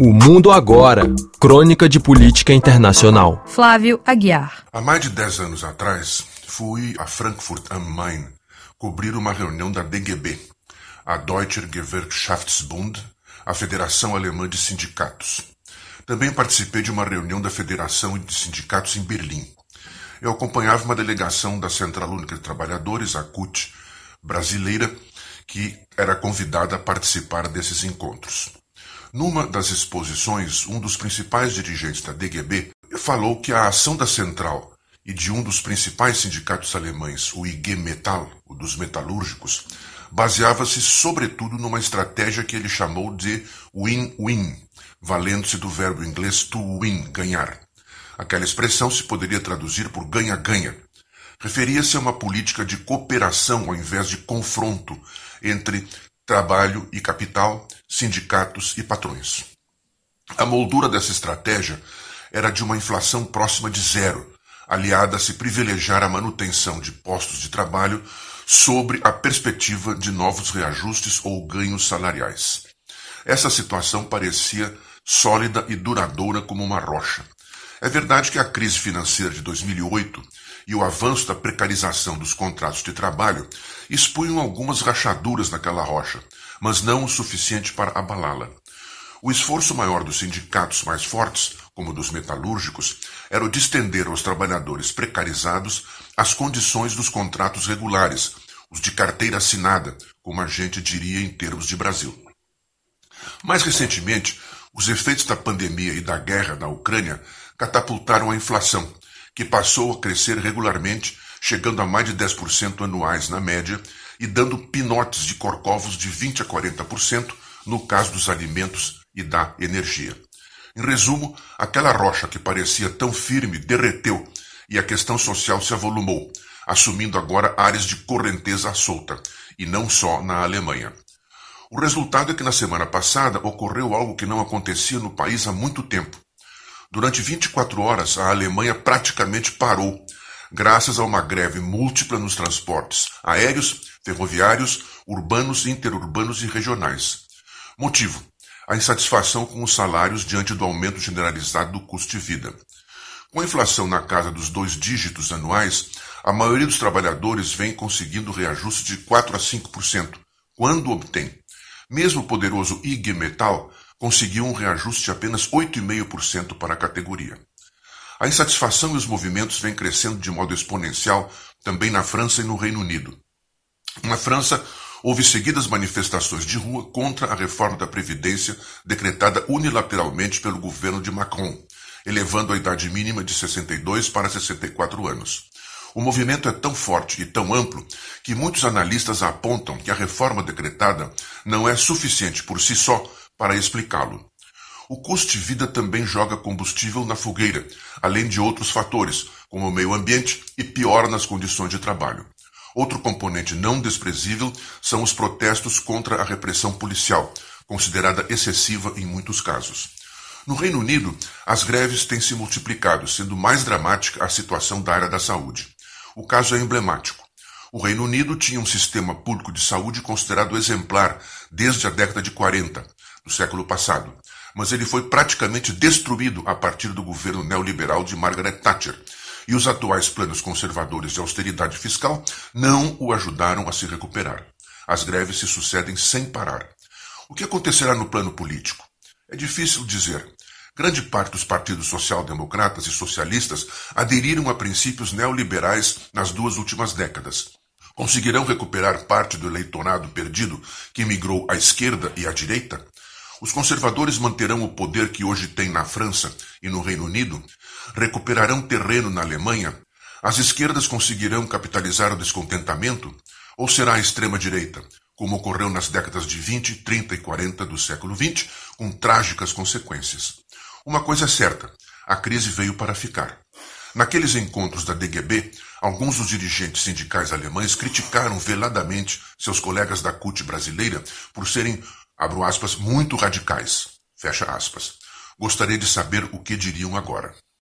O Mundo Agora. Crônica de Política Internacional. Flávio Aguiar. Há mais de 10 anos atrás, fui a Frankfurt am Main cobrir uma reunião da DGB, a Deutscher Gewerkschaftsbund, a Federação Alemã de Sindicatos. Também participei de uma reunião da Federação de Sindicatos em Berlim. Eu acompanhava uma delegação da Central Única de Trabalhadores, a CUT, brasileira, que era convidada a participar desses encontros. Numa das exposições, um dos principais dirigentes da DGB falou que a ação da central e de um dos principais sindicatos alemães, o IG Metall, o dos metalúrgicos, baseava-se sobretudo numa estratégia que ele chamou de win-win, valendo-se do verbo inglês to win, ganhar. Aquela expressão se poderia traduzir por ganha-ganha. Referia-se a uma política de cooperação ao invés de confronto entre trabalho e capital, sindicatos e patrões. A moldura dessa estratégia era de uma inflação próxima de zero, aliada a se privilegiar a manutenção de postos de trabalho sobre a perspectiva de novos reajustes ou ganhos salariais. Essa situação parecia sólida e duradoura como uma rocha. É verdade que a crise financeira de 2008 e o avanço da precarização dos contratos de trabalho expunham algumas rachaduras naquela rocha, mas não o suficiente para abalá-la. O esforço maior dos sindicatos mais fortes, como dos metalúrgicos, era o de estender aos trabalhadores precarizados as condições dos contratos regulares, os de carteira assinada, como a gente diria em termos de Brasil. Mais recentemente, os efeitos da pandemia e da guerra na Ucrânia catapultaram a inflação, que passou a crescer regularmente, chegando a mais de 10% anuais na média e dando pinotes de corcovos de 20 a 40% no caso dos alimentos e da energia. Em resumo, aquela rocha que parecia tão firme derreteu e a questão social se avolumou, assumindo agora áreas de correnteza solta, e não só na Alemanha. O resultado é que na semana passada ocorreu algo que não acontecia no país há muito tempo. Durante 24 horas, a Alemanha praticamente parou, graças a uma greve múltipla nos transportes aéreos, ferroviários, urbanos, interurbanos e regionais. Motivo: a insatisfação com os salários diante do aumento generalizado do custo de vida. Com a inflação na casa dos dois dígitos anuais, a maioria dos trabalhadores vem conseguindo reajuste de 4 a 5%, quando obtém. Mesmo o poderoso IG Metal conseguiu um reajuste de apenas 8,5% para a categoria. A insatisfação e os movimentos vêm crescendo de modo exponencial também na França e no Reino Unido. Na França, houve seguidas manifestações de rua contra a reforma da Previdência decretada unilateralmente pelo governo de Macron, elevando a idade mínima de 62 para 64 anos. O movimento é tão forte e tão amplo que muitos analistas apontam que a reforma decretada não é suficiente por si só para explicá-lo. O custo de vida também joga combustível na fogueira, além de outros fatores, como o meio ambiente e piora nas condições de trabalho. Outro componente não desprezível são os protestos contra a repressão policial, considerada excessiva em muitos casos. No Reino Unido, as greves têm se multiplicado, sendo mais dramática a situação da área da saúde. O caso é emblemático. O Reino Unido tinha um sistema público de saúde considerado exemplar desde a década de 40 do século passado, mas ele foi praticamente destruído a partir do governo neoliberal de Margaret Thatcher, e os atuais planos conservadores de austeridade fiscal não o ajudaram a se recuperar. As greves se sucedem sem parar. O que acontecerá no plano político? É difícil dizer. Grande parte dos partidos social-democratas e socialistas aderiram a princípios neoliberais nas duas últimas décadas. Conseguirão recuperar parte do eleitorado perdido que migrou à esquerda e à direita? Os conservadores manterão o poder que hoje têm na França e no Reino Unido, recuperarão terreno na Alemanha, as esquerdas conseguirão capitalizar o descontentamento, ou será a extrema-direita, como ocorreu nas décadas de 20, 30 e 40 do século XX, com trágicas consequências? Uma coisa é certa: a crise veio para ficar. Naqueles encontros da DGB, alguns dos dirigentes sindicais alemães criticaram veladamente seus colegas da CUT brasileira por serem abro aspas, muito radicais, fecha aspas. Gostaria de saber o que diriam agora.